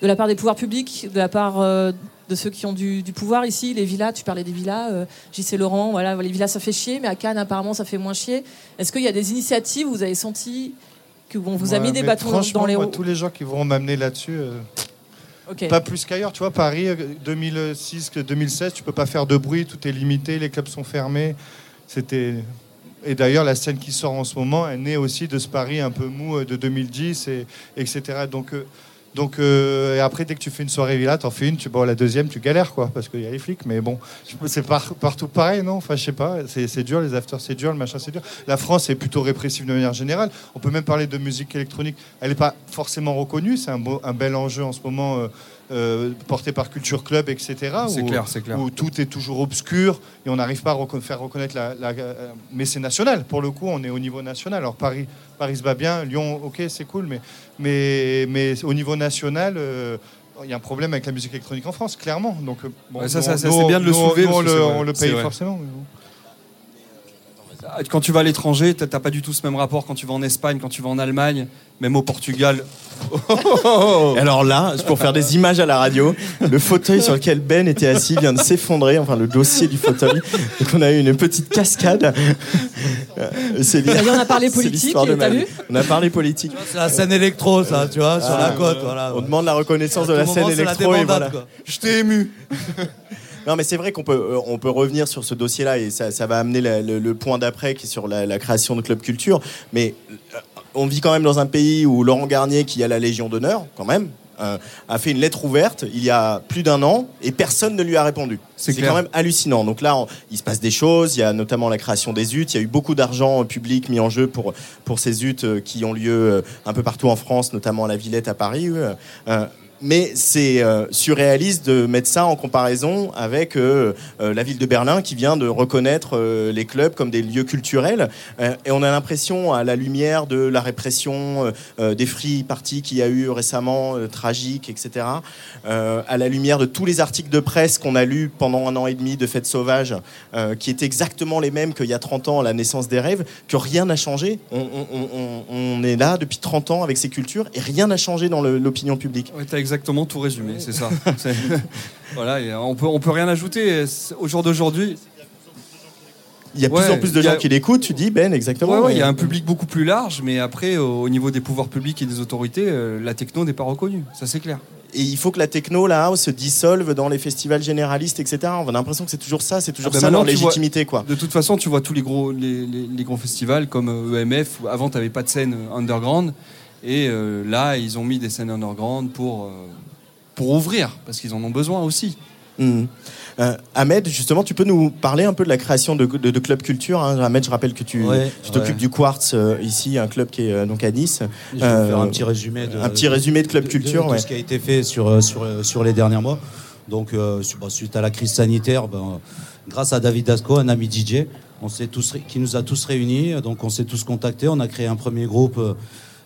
de la part des pouvoirs publics, de la part euh, de ceux qui ont du, du pouvoir ici, les villas, tu parlais des villas, euh, JC Laurent, voilà, les villas ça fait chier, mais à Cannes apparemment ça fait moins chier. Est-ce qu'il y a des initiatives où vous avez senti que vous a Ouais, mis des bâtons dans les roues tous les gens qui vont m'amener là-dessus, euh, pas plus qu'ailleurs. Tu vois, Paris, euh, 2006 que 2016, tu peux pas faire de bruit, tout est limité, les clubs sont fermés. C'était. Et d'ailleurs, la scène qui sort en ce moment, elle naît aussi de ce Paris un peu mou euh, de 2010, et, etc. Donc, euh, donc euh, et après, dès que tu fais une soirée villa, t'en fais une, tu, bon, la deuxième, tu galères, quoi, parce qu'il y a les flics. Mais bon, c'est par- partout pareil, non? Enfin, je sais pas, c'est c'est dur, les afters, c'est dur, le machin, c'est dur. La France est plutôt répressive de manière générale. On peut même parler de musique électronique. Elle n'est pas forcément reconnue, c'est un, beau- un bel enjeu en ce moment. euh, euh, porté par Culture Club, etc. C'est clair, c'est clair. Où tout est toujours obscur et on n'arrive pas à faire reconnaître la. la- euh, mais c'est national, pour le coup, on est au niveau national. Alors Paris, Paris se bat bien, Lyon, ok, c'est cool, mais, mais, mais au niveau national. euh, il y a un problème avec la musique électronique en France, clairement. Donc, bon, Ouais, ça, c'est bien de le soulever, on le, on le paye forcément. mais bon. Quand tu vas à l'étranger, t'as pas du tout ce même rapport quand tu vas en Espagne, quand tu vas en Allemagne, même au Portugal. Alors là, pour faire des images à la radio, le fauteuil sur lequel Ben était assis vient de s'effondrer, enfin le dossier du fauteuil. Donc on a eu une petite cascade. Euh, C'est on a parlé c'est politique, t'as vu On a parlé politique. C'est la scène électro, ça, tu vois, sur Ah, la côte. Voilà, On ouais. demande la reconnaissance de la scène moment, c'est la électro et voilà. quoi. Je t'ai ému. Non, mais c'est vrai qu'on peut, euh, on peut revenir sur ce dossier-là et ça, ça va amener la- le, le point d'après qui est sur la, la création de club culture. Mais euh, on vit quand même dans un pays où Laurent Garnier, qui a la Légion d'honneur, quand même, euh, a fait une lettre ouverte il y a plus d'un an et personne ne lui a répondu. C'est quand même hallucinant. Donc là, on- il se passe des choses. Il y a notamment la création des UT. Il y a eu beaucoup d'argent public mis en jeu pour, pour ces UT qui ont lieu un peu partout en France, notamment à la Villette à Paris. euh, mais c'est euh, surréaliste de mettre ça en comparaison avec euh, euh, la ville de Berlin qui vient de reconnaître les clubs comme des lieux culturels. Et on a l'impression, à la lumière de la répression des free parties qu'il y a eu récemment, tragiques, etc., à la lumière de tous les articles de presse qu'on a lus pendant un an et demi de Fêtes sauvages, euh, qui étaient exactement les mêmes qu'il y a 30 ans à la naissance des rêves, que rien n'a changé. On, est là depuis 30 ans avec ces cultures et rien n'a changé dans l'opinion publique. Exactement tout résumé, c'est ça. Voilà, et on peut, on peut rien ajouter. Au jour d'aujourd'hui, Il y a de Ouais, plus en plus de a- gens qui l'écoutent, tu dis, Ben, exactement. ouais, ouais, il y a un public beaucoup plus large, mais après, au, au niveau des pouvoirs publics et des autorités, euh, la techno n'est pas reconnue. Ça, c'est clair. Et il faut que la techno, la house, se dissolve dans les festivals généralistes, etc. On a l'impression que c'est toujours ça, c'est toujours Ah ben ça leur vois- légitimité, quoi. De toute façon, tu vois tous les gros, les, les- les gros festivals comme euh, EMF. où Avant, tu n'avais pas de scène euh, underground. Et euh, là, ils ont mis des scènes underground pour, euh, pour ouvrir, parce qu'ils en ont besoin aussi. Mhm. Euh, Ahmed, justement, tu peux nous parler un peu de la création de, de, de Club Culture. hein. Ahmed, je rappelle que tu Ouais, tu t'occupes ouais. du Quartz euh, ici, un club qui est euh, donc à Nice. Je vais vous faire un petit résumé de, un petit résumé de Club de- Culture, de ouais. tout ce qui a été fait sur, sur, sur les derniers mois. Donc, euh, bon, suite à la crise sanitaire, ben, grâce à David Dasco, un ami DJ, on s'est tous, qui nous a tous réunis. Donc, on s'est tous contactés. On a créé un premier groupe, euh,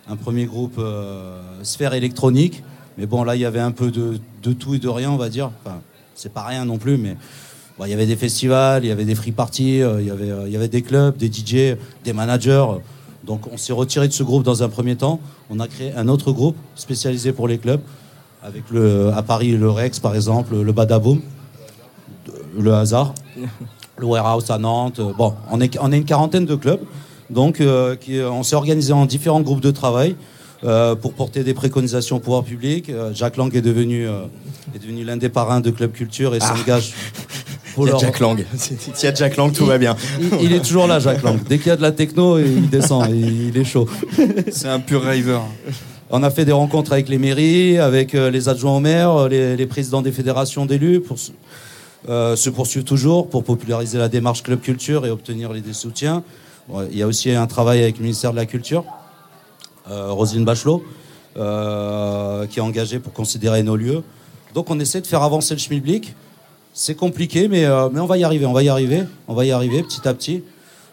un premier groupe euh, sphère électronique. Mais bon, là, il y avait un peu de, de tout et de rien, on va dire. Enfin, c'est pas rien non plus, mais Bon, il y avait des festivals, il y avait des free parties, euh, il y avait, euh, il y avait des clubs, des DJ, des managers. Donc on s'est retiré de ce groupe dans un premier temps. On a créé un autre groupe spécialisé pour les clubs, avec le, à Paris le Rex par exemple, le Badaboom, le Hasard, le Warehouse à Nantes. Bon, on est, on est une quarantaine de clubs. Donc euh, qui- on s'est organisé en différents groupes de travail. euh, pour porter des préconisations au pouvoir public. Euh, Jacques Lang est devenu, euh, est devenu l'un des parrains de Club Culture et s'engage pour Il y a leur- Jack Lang. S'il y a Jack Lang, tout va bien. il, il est toujours là, Jacques Lang. Dès qu'il y a de la techno, il descend, il, il est chaud. C'est un pur raver. On a fait des rencontres avec les mairies, avec euh, les adjoints au maire, euh, les, les présidents des fédérations d'élus, pour se- euh, se poursuivre toujours pour populariser la démarche Club Culture et obtenir les des soutiens. Il y a aussi un travail avec le ministère de la Culture, euh, Roselyne Bachelot, euh, qui est engagée pour considérer nos lieux. Donc on essaie de faire avancer le schmilblick. C'est compliqué, mais, euh, mais on va y arriver, on va y arriver, on va y arriver petit à petit.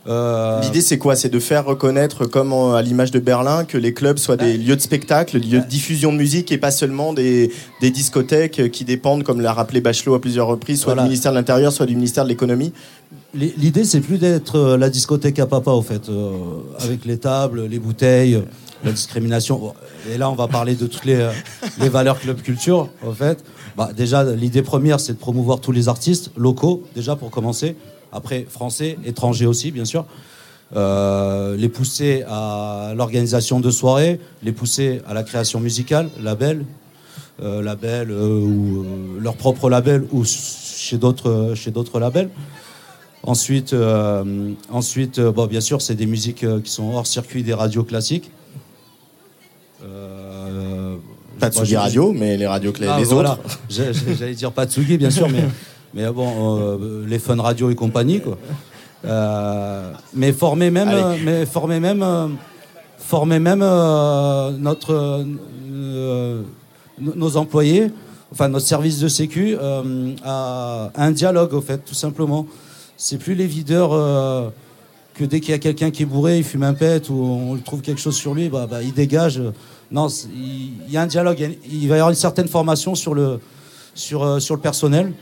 Euh, L'idée, c'est quoi? C'est de faire reconnaître, comme à l'image de Berlin, que les clubs soient des lieux de spectacle, lieux de diffusion de musique et pas seulement des, des discothèques qui dépendent, comme l'a rappelé Bachelot à plusieurs reprises, soit Voilà. du ministère de l'Intérieur, soit du ministère de l'Économie. L'idée, c'est plus d'être euh, la discothèque à papa, au fait, euh, avec les tables, les bouteilles, la discrimination. Et là, on va parler de toutes les, euh, les valeurs club culture, en fait. Bah, déjà, l'idée première, c'est de promouvoir tous les artistes locaux, déjà pour commencer. Après, français, étrangers aussi, bien sûr. Les pousser à l'organisation de soirées, les pousser à la création musicale, label, label ou leur propre label ou chez d'autres chez d'autres labels. Ensuite, euh, ensuite euh, bon, bien sûr, c'est des musiques euh, qui sont hors circuit des radios classiques. Pas Tsugi Radio, mais les radios clés, Ah, les voilà. autres. J'allais dire pas Tsugi, bien sûr, mais, mais bon, les fun radio et compagnie, quoi. Euh, mais former même, Allez. mais former même, euh, former même euh, notre, nos- employés, enfin notre service de sécu, à un dialogue, au fait, tout simplement. C'est plus les videurs euh, que dès qu'il y a quelqu'un qui est bourré, il fume un pet ou on trouve quelque chose sur lui, bah, bah, il dégage. Non, il y a un dialogue. Il va y avoir une certaine formation sur le, sur, euh, sur le personnel,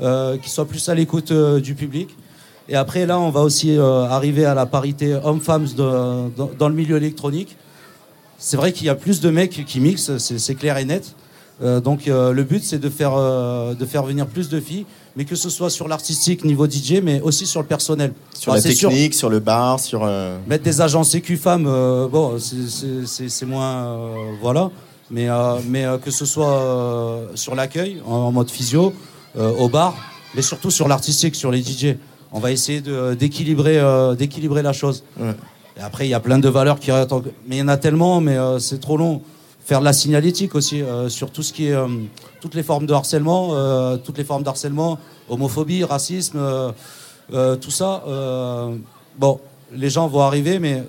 euh, qui soit plus à l'écoute euh, du public. Et après, là, on va aussi euh, arriver à la parité hommes-femmes dans, dans le milieu électronique. C'est vrai qu'il y a plus de mecs qui mixent, c'est clair et net. Euh, donc euh, le but, c'est de faire, euh, de faire venir plus de filles, mais que ce soit sur l'artistique niveau DJ, mais aussi sur le personnel. Sur Enfin, la sûr, technique, sur le bar, sur. Mettre des agents sécu femmes, bon, c'est- moins. voilà. Mais, mais que ce soit sur l'accueil, en, en mode physio, au bar, mais surtout sur l'artistique, sur les DJ. On va essayer de- d'équilibrer d'équilibrer la chose. Ouais. Et après, il y a plein de valeurs qui Mais il y en a tellement, mais c'est trop long. Faire de la signalétique aussi, euh, sur tout ce qui est. euh, toutes les formes de harcèlement, euh, toutes les formes d'harcèlement, homophobie, racisme, tout ça. bon, les gens vont arriver, mais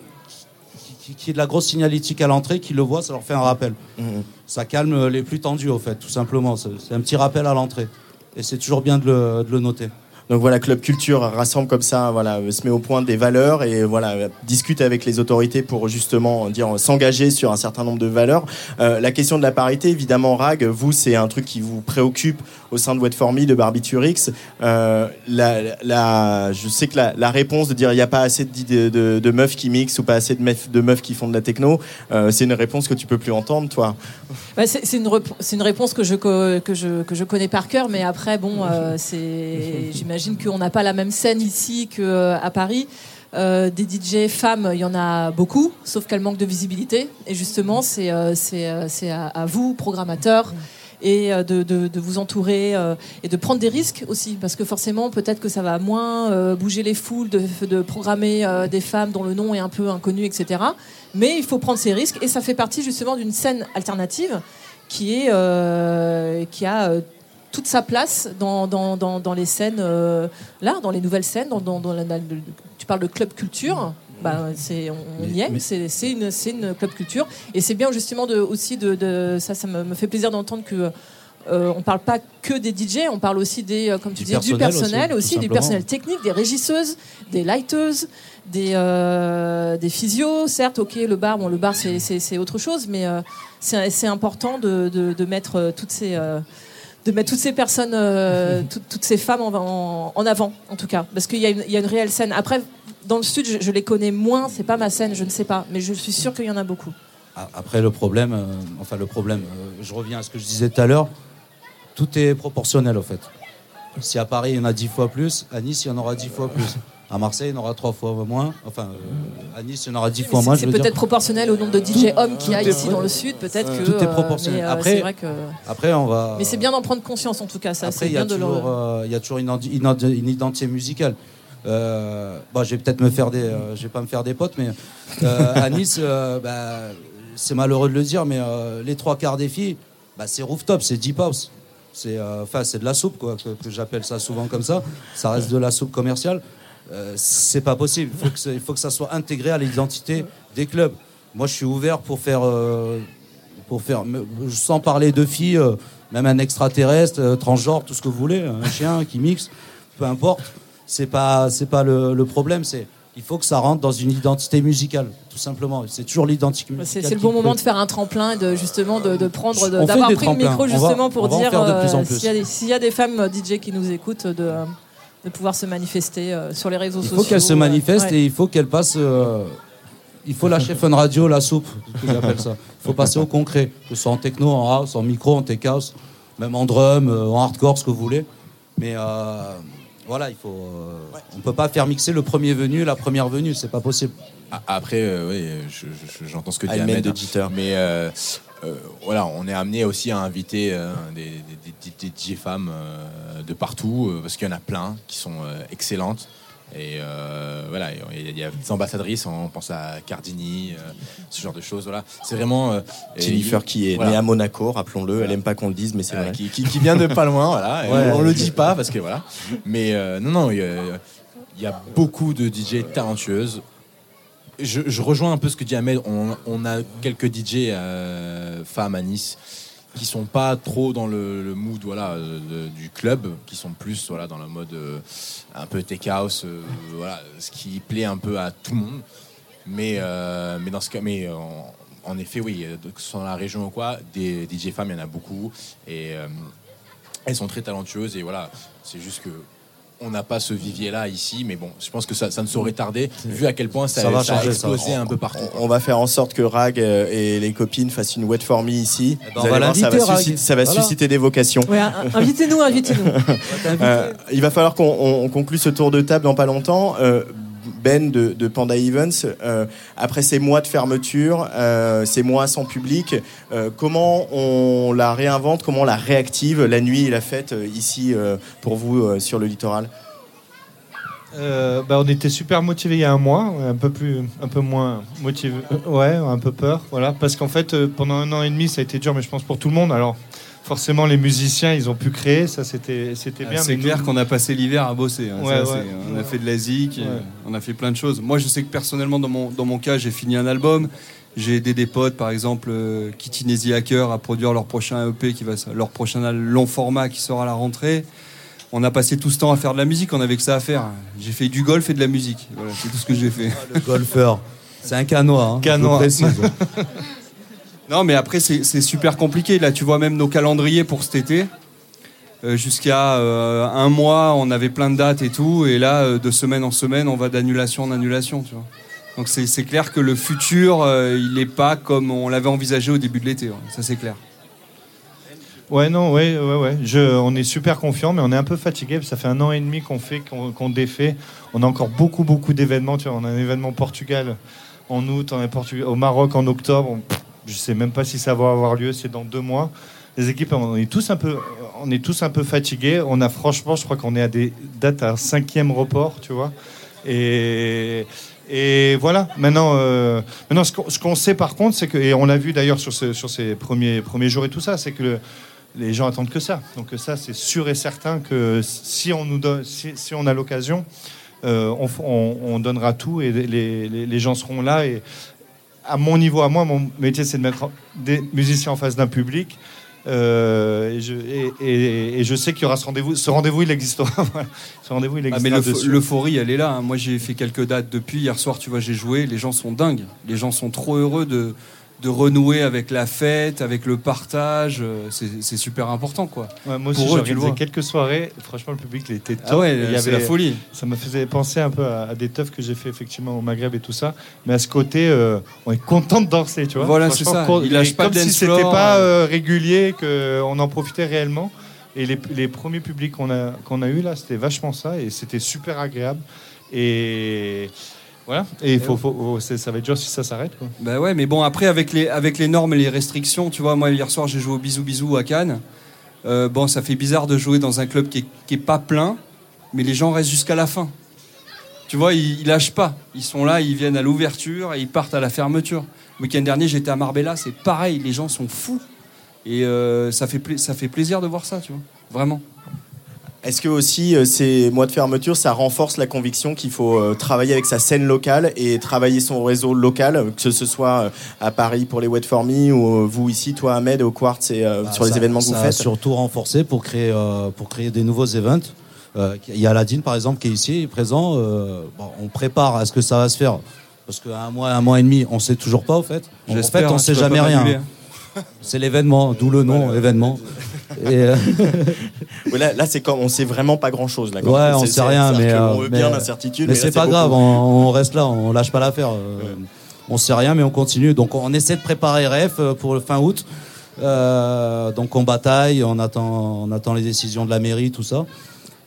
qui, qui est de la grosse signalétique à l'entrée, qui le voient, ça leur fait un rappel. Mhm. Ça calme les plus tendus, au fait, tout simplement. C'est c'est un petit rappel à l'entrée. Et c'est toujours bien de le, de le noter. Donc voilà, Club Culture rassemble comme ça, voilà, euh, se met au point des valeurs et voilà, euh, discute avec les autorités pour justement dire s'engager sur un certain nombre de valeurs. Euh, la question de la parité, évidemment, Rag, vous, c'est un truc qui vous préoccupe au sein de Wet For Me, de Barbiturix. Euh, je sais que la, réponse de dire il n'y a pas assez de, meufs qui mixent ou pas assez de meufs, de meufs qui font de la techno, euh, c'est une réponse que tu peux plus entendre, toi. Bah, c'est une, une réponse que je, que, je, que je connais par cœur, mais après, bon, euh, c'est- j'imagine qu'on n'a pas la même scène ici qu'à Paris. Euh, des DJ femmes, il y en a beaucoup, sauf qu'elles manquent de visibilité. Et justement, c'est euh, euh, à, à vous, programmateurs, et euh, de, de- vous entourer euh, et de prendre des risques aussi, parce que forcément, peut-être que ça va moins euh, bouger les foules de, de programmer euh, des femmes dont le nom est un peu inconnu, etc. Mais il faut prendre ces risques, et ça fait partie justement d'une scène alternative qui est euh, qui a euh, toute sa place dans, dans, dans, dans les scènes euh, là, dans les nouvelles scènes, dans, dans, dans la- la- le- tu parles de club culture. Bah, c'est, on, on y est, mais- c'est, c'est une, c'est une club culture. Et c'est bien justement de, aussi de, de- ça, ça me, me fait plaisir d'entendre que euh, on parle pas que des DJ, on parle aussi des, euh, comme tu Du disais, du personnel personnel aussi, du personnel technique, des régisseuses, des lighteuses, des, euh, des physios. Certes, ok, le bar, bon, le bar c'est, c'est, c'est autre chose, mais c'est, c'est important de, de, de mettre toutes ces, de mettre toutes ces personnes, euh, toutes, ces femmes en, en- en avant, en tout cas, parce qu'il y, a une- réelle scène. Après, dans le sud, je, les connais moins, c'est pas ma scène, je ne sais pas, mais je suis sûre qu'il y en a beaucoup. Après, le problème, euh, enfin, le problème, euh, je reviens à ce que je disais tout à l'heure, tout est proportionnel, au fait. Si à Paris, il y en a 10 fois plus, à Nice, il y en aura 10 fois plus. À Marseille, il y en aura 3 fois moins. Enfin, euh, à Nice, il y en aura 10 fois moins, C'est peut-être proportionnel au nombre de DJ hommes qu'il y a est ici dans le sud, peut-être que. Tout est euh, proportionnel. mais, euh, Après- c'est vrai que. Après, on va. Mais c'est bien d'en prendre conscience en tout cas, ça. Après, C'est il y, a bien de le. toujours, euh, il y a toujours une, identité musicale. Euh, bon, je vais peut-être me faire des, euh, je vais pas me faire des potes, mais euh, à Nice, euh, bah, c'est malheureux de le dire, mais euh, les trois quarts des filles, bah, c'est rooftop, c'est deep house. C'est, euh, enfin, c'est de la soupe, quoi, que, que j'appelle ça souvent comme ça. Ça reste de la soupe commerciale. Euh, c'est pas possible. Il faut que, ça- il faut que ça soit intégré à l'identité des clubs. Moi, je suis ouvert pour faire, euh, pour faire, sans parler de filles, euh, même un extraterrestre, transgenre, tout ce que vous voulez, un chien qui mixe, peu importe. C'est pas, c'est pas le, le problème. C'est, il faut que ça rentre dans une identité musicale, tout simplement. C'est toujours l'identité musicale. C'est le bon moment peut- de faire un tremplin, et de justement de, de prendre, d'avoir pris le micro va- justement pour dire s'il y, a des- s'il y a des femmes DJ qui nous écoutent, de, de pouvoir se manifester euh, sur les réseaux Il sociaux. faut qu'elle se euh, manifeste ouais. et il faut qu'elle passe. euh, il faut lâcher Fun Radio, la soupe, que j'appelle ça. Il faut passer au concret, que ce soit en techno, en house, en micro, en tech house, même en drum, euh, en hardcore, ce que vous voulez. Mais euh, voilà, il faut. euh, On peut pas faire mixer le premier venu, la première venue, c'est pas possible. A- Après, euh, oui, je- je- j'entends ce que dit Ayman Ahmed, hein. Mais voilà, on est amené aussi à inviter euh, des, des, des- des DJ femmes euh, de partout, euh, parce qu'il y en a plein qui sont euh, excellentes. Et euh, voilà, il y a- des ambassadrices, on pense à Cardini, euh, ce genre de choses. Voilà, c'est vraiment euh, Jennifer et- qui est voilà. née à Monaco, rappelons-le, elle aime pas qu'on le dise, mais c'est vrai. qui, qui- qui vient de pas loin, voilà. Ouais. on, on le dit pas parce que voilà. Mais euh, non, non, il y, y a beaucoup de DJ talentueuses. Je, rejoins un peu ce que dit Ahmed. On, a quelques DJ euh, femmes à Nice qui sont pas trop dans le, mood voilà euh, du club, qui sont plus voilà dans le mode euh, un peu tech house, voilà, ce qui plaît un peu à tout le monde. Mais mais dans ce cas, mais en, effet, oui, que ce soit dans la région ou quoi, des DJ femmes, il y en a beaucoup et elles sont très talentueuses et voilà, c'est juste que on n'a pas ce vivier-là ici, mais bon, je pense que ça, ça ne saurait tarder, vu à quel point ça, Ça va ça a changer, ça. explosé un peu partout. On va faire en sorte que Rag euh, et les copines fassent une wet for me ici. ben, Vous on allez va voir, ça va, susciter, ça va Voilà. susciter des vocations. Ouais, invitez-nous, invitez-nous. Euh, il va falloir qu'on on- on conclue ce tour de table dans pas longtemps. Euh, ben de, Panda Events, euh, après ces mois de fermeture, euh, ces mois sans public, euh, comment on la réinvente, comment on la réactive la nuit et la fête ici pour vous sur le littoral? Bah, on était super motivés il y a un mois, un peu moins motivé, euh, ouais, un peu peur, voilà, parce qu'en fait pendant un an et demi ça a été dur, mais je pense pour tout le monde. Forcément les musiciens ils ont pu créer, ça c'était c'était bien. Ah, c'est mais clair nous- qu'on a passé l'hiver à bosser. hein. Ouais, Ça, ouais. c'est- on a fait de la zik, Ouais. on a fait plein de choses. Moi, je sais que personnellement, dans mon, dans mon cas, j'ai fini un album. J'ai aidé des potes, par exemple, euh, Kitty Hacker, à produire leur prochain EP, qui va, leur prochain long format qui sera à la rentrée. On a passé tout ce temps à faire de la musique, on avait que ça à faire. J'ai fait du golf et de la musique. Voilà, c'est tout ce que j'ai fait. Le golfeur, c'est un canois. Hein, Canois. Non, mais après, c'est super compliqué. Là, tu vois même nos calendriers pour cet été. Euh, Jusqu'à euh, un mois, on avait plein de dates et tout. Et là, euh, de semaine en semaine, on va d'annulation en annulation. Donc c'est clair que le futur, il n'est pas comme on l'avait envisagé au début de l'été. Ça, c'est clair. Ouais, non, ouais, ouais, ouais. On est super confiant, mais on est un peu fatigué. Ça fait un an et demi qu'on fait, qu'on défait. On a encore beaucoup, beaucoup d'événements. On a un événement au Portugal en août, on au Maroc en octobre. Je sais même pas si ça va avoir lieu. C'est dans deux mois. Les équipes, on est tous un peu, on est tous un peu fatigués. On a franchement, je crois qu'on est à des dates à un cinquième report, tu vois. Et voilà, maintenant, euh, maintenant ce qu'on sait par contre, c'est que, et on l'a vu d'ailleurs sur, ce- sur ces premiers, jours et tout ça, c'est que le- les gens attendent que ça. Donc ça, c'est sûr et certain que si on, a l'occasion, euh, on, donnera tout et les, gens seront là. À mon niveau, à moi, mon métier, c'est de mettre des musiciens en face d'un public. Euh, et, je, et- et- et je sais qu'il y aura ce rendez-vous. Ce rendez-vous, il existera. Ce rendez-vous, il Ah, existera. mais l'eupho- dessus. l'euphorie, elle est là. hein. Moi, j'ai fait quelques dates depuis. Hier soir, tu vois, j'ai joué. Les gens sont dingues. Les gens sont trop heureux de, de renouer avec la fête, avec le partage. euh, C'est super important, quoi. Ouais, moi aussi, j'ai quelques soirées. Franchement, le public il était top. Ah ouais, Il y c'est avait- la folie. Ça me faisait penser un peu à, à des teufs que j'ai fait effectivement au Maghreb et tout ça. Mais à ce côté, euh, on est content de danser, tu vois. Voilà, c'est ça. Il lâche pas comme si c'était pas euh. euh, régulier, qu'on en profitait réellement. Et les, les premiers publics qu'on a, qu'on a eu là, c'était vachement ça. Et c'était super agréable. Et voilà. Et il faut, faut- faut- c'est- ça va être dur si ça s'arrête. quoi. Bah ouais, mais bon, après, avec les, avec les normes et les restrictions, tu vois, moi, hier soir, j'ai joué au bisou bisou à Cannes. Euh, bon, ça fait bizarre de jouer dans un club qui est, qui est pas plein, mais les gens restent jusqu'à la fin. Tu vois, ils, ils lâchent pas. Ils sont là, ils viennent à l'ouverture et ils partent à la fermeture. Le week-end dernier, j'étais à Marbella, c'est pareil, les gens sont fous. Et euh, ça, fait pla- ça fait plaisir de voir ça, tu vois. Vraiment. Est-ce que aussi euh, ces mois de fermeture, ça renforce la conviction qu'il faut euh, travailler avec sa scène locale et travailler son réseau local, euh, que ce soit euh, à Paris pour les Wet For Me ou vous ici, toi Ahmed, au Quartz et euh, sur les ça- événements que vous faites surtout renforcé pour créer, pour créer des nouveaux events. Euh, Il y a Aladine, par exemple, qui est ici, présent. Bon, on prépare à ce que ça va se faire. Parce qu'un mois, un mois et demi, on sait toujours pas, au fait. En J'espère, fait, on hein, sait jamais rien. C'est l'événement, d'où le nom, événement. Et, euh, Ouais, Là, là c'est comme on sait vraiment pas grand chose. Là, quand Ouais, on sait rien, mais, que euh, on veut mais- bien l'incertitude. mais là, c'est pas grave, on, on reste là, on lâche pas l'affaire. euh, On sait rien, mais on continue. Donc on essaie de préparer RF pour le fin août. Euh, donc on bataille, on attend, on attend les décisions de la mairie, tout ça.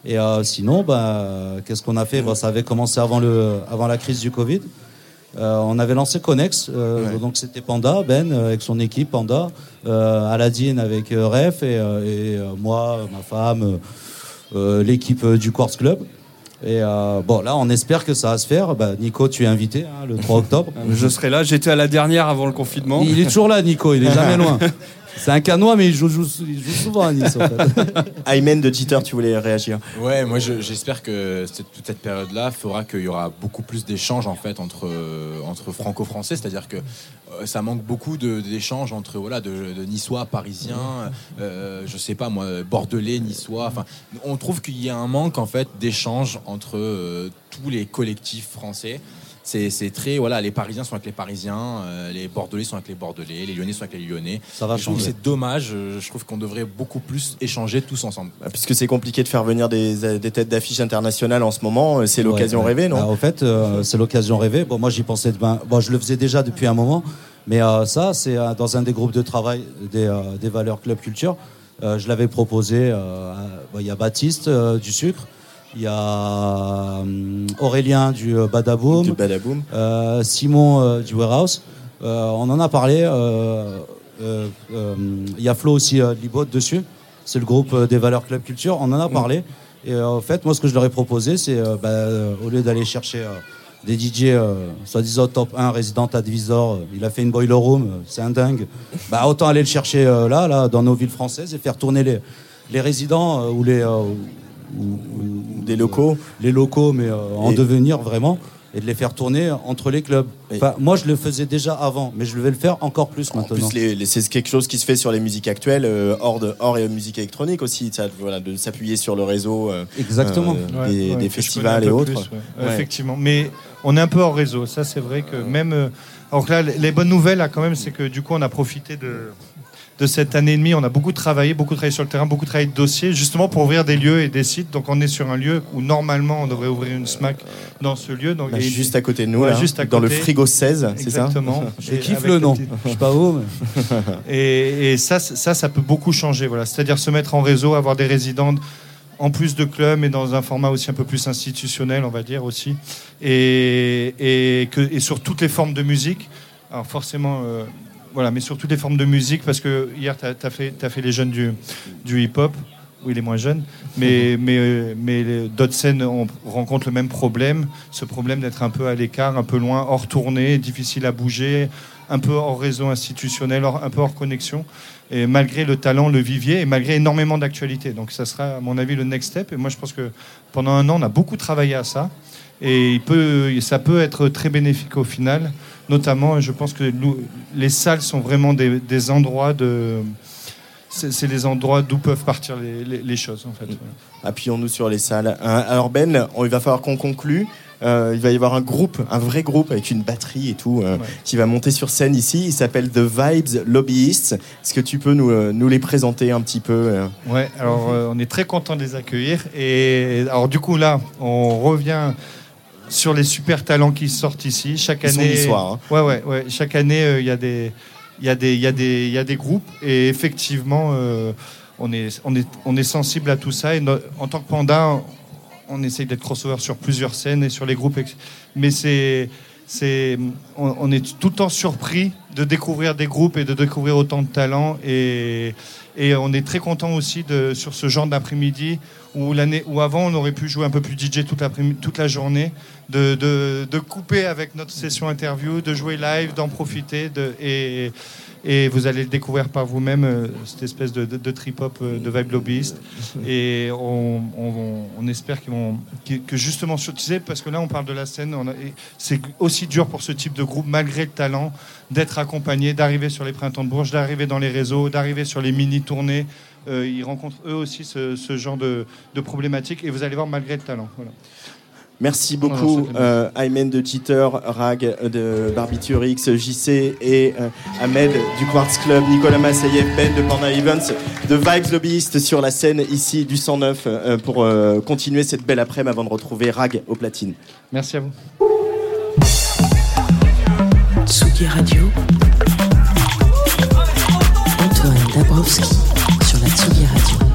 Et sinon, bah, qu'est-ce qu'on a fait? Bah, Ça avait commencé avant, le, avant la crise du Covid. Euh, on avait lancé Connex, euh, Ouais. donc c'était Panda, Ben euh, avec son équipe Panda, Aladdin avec Ref et, et, moi, ma femme, l'équipe du Quartz Club. Et bon, là, on espère que ça va se faire. Bah, Nico, tu es invité hein, le 3 octobre. Je serai là, j'étais à la dernière avant le confinement. Il est toujours là, Nico, il est jamais loin. C'est un canois, mais il joue, joue- il joue souvent à Nice. En fait. Aymen de Jitter, tu voulais réagir Ouais, moi je- j'espère que cette- toute cette période-là fera qu'il y aura beaucoup plus d'échanges en fait entre euh, entre franco-français, c'est-à-dire que euh, ça manque beaucoup de- d'échanges entre voilà de, de niçois, parisiens, euh, je sais pas moi, bordelais, niçois. Enfin, on trouve qu'il y a un manque en fait d'échanges entre euh, tous les collectifs français. C'est c'est très voilà, les Parisiens sont avec les Parisiens, euh, les Bordelais sont avec les Bordelais, les Lyonnais sont avec les Lyonnais. Ça va je trouve que changer. C'est dommage. euh, Je trouve qu'on devrait beaucoup plus échanger tous ensemble. Bah, Puisque c'est compliqué de faire venir des, des têtes d'affiche internationales en ce moment, euh, c'est l'occasion Ouais, rêvée, non Bah, Au fait, euh, c'est l'occasion rêvée. Bon, moi, j'y pensais. bon, je le faisais déjà depuis un moment, mais euh, ça, c'est euh, dans un des groupes de travail des, euh, des valeurs club culture. Euh, je l'avais proposé. euh, à- bon, Il y a Baptiste euh, du sucre, il y a hum, Aurélien du euh, Badaboom, Du Badaboom. euh, Simon euh, du Warehouse. Euh, on en a parlé. euh, euh, euh, Il y a Flo aussi euh, de Libot dessus. C'est le groupe euh, des valeurs club culture. On en a parlé. Et euh, en fait, moi, ce que je leur ai proposé, c'est euh, bah, euh, au lieu d'aller chercher euh, des DJ, euh, soi-disant top 1, Resident Advisor, euh, il a fait une boiler room, euh, c'est un dingue. Bah, autant aller le chercher euh, là, là, dans nos villes françaises et faire tourner les, les résidents euh, ou les. Euh, ou- ou- Des locaux. les locaux, mais euh, en Et- devenir vraiment, et de les faire tourner entre les clubs. Et- Enfin, moi, je le faisais déjà avant, mais je vais le faire encore plus En maintenant. plus, les- les- c'est quelque chose qui se fait sur les musiques actuelles, euh, hors, de, hors et musique électronique aussi, ça, voilà, de s'appuyer sur le réseau euh, Exactement. euh, Ouais, des, ouais, festivals et autres. plus, ouais. Ouais. Effectivement. Mais on est un peu hors réseau, ça c'est vrai que même. euh, alors que là, les bonnes nouvelles, là, quand même, c'est que du coup, on a profité de, de cette année et demie. On a beaucoup travaillé, beaucoup travaillé sur le terrain, beaucoup travaillé de dossiers, justement pour ouvrir des lieux et des sites. Donc, on est sur un lieu où normalement, on devrait ouvrir une SMAC dans ce lieu. Donc, Là, et- juste à côté de nous, Ouais, là, juste à dans le côté. frigo 16, c'est ça Exactement. Je Et kiffe le nom. petit- Je sais pas où, mais... et, et ça, ça, ça peut beaucoup changer. Voilà. C'est-à-dire se mettre en réseau, avoir des résidents en plus de clubs, mais dans un format aussi un peu plus institutionnel, on va dire aussi. Et, et, que, et sur toutes les formes de musique. Alors forcément, euh, voilà, mais sur toutes les formes de musique, parce que hier, tu as, fait, t'as fait les jeunes du, du hip-hop. Oui, les moins jeunes, mais, mais, euh, mais les- d'autres scènes on rencontre le même problème, ce problème d'être un peu à l'écart, un peu loin, hors tournée, difficile à bouger, un peu hors réseau institutionnel, hors- un peu hors connexion, et malgré le talent, le vivier, et malgré énormément d'actualité. Donc ça sera, à mon avis, le next step. Et moi, je pense que pendant un an, on a beaucoup travaillé à ça, et il peut, ça peut être très bénéfique au final. Notamment, je pense que les salles sont vraiment des, des endroits de... C'est les endroits d'où peuvent partir les, les- les choses, en fait. Appuyons-nous sur les salles. Alors Ben, on- il va falloir qu'on conclue. Euh, il va y avoir un groupe, un vrai groupe avec une batterie et tout, euh, qui va monter sur scène ici. Il s'appelle The Vibes Lobbyists. Est-ce que tu peux nous, euh, nous les présenter un petit peu Ouais, alors on est très content de les accueillir. Et alors du coup là, on revient sur les super talents qui sortent ici. Chaque Ils année, niçois, hein. ouais, ouais, ouais. Chaque année, euh, il y a des, il y a des, il y a des, il y a des groupes. Et effectivement, euh, on est, on est, on est sensible à tout ça. Et no- en tant que panda, on essaye d'être crossover sur plusieurs scènes et sur les groupes. Mais c'est, c'est, on, est tout le temps surpris de découvrir des groupes et de découvrir autant de talents. Et, et on est très content aussi de, sur ce genre d'après-midi où, l'année, où avant on aurait pu jouer un peu plus DJ toute, l'après-midi- toute la journée, de, de, de couper avec notre session interview, de jouer live, d'en profiter. De, et, et vous allez le découvrir par vous-même, euh, cette espèce de, de, de trip-hop euh, de vibe lobbyiste. Et on, espère qu'ils vont, que justement, tu sais, parce que là on parle de la scène, c'est aussi dur pour ce type de groupe, malgré le talent, d'être accompagné, d'arriver sur les printemps de Bourges, d'arriver dans les réseaux, d'arriver sur les mini-tournées. Euh, ils rencontrent eux aussi ce, ce genre de, de problématiques et vous allez voir malgré le talent. Voilà. Merci beaucoup, euh, Aymen de Cheater, Rag de Barbiturix, JC et euh, Ahmed du Quartz Club, Nicolas Massayev, Ben de Panda Events, de Vibes Lobbyist sur la scène ici du 109 euh, pour euh, continuer cette belle après-midi avant de retrouver Rag au platine. Merci à vous. Tsugi Radio. Antoine Dabrowski sur la Tsugi Radio.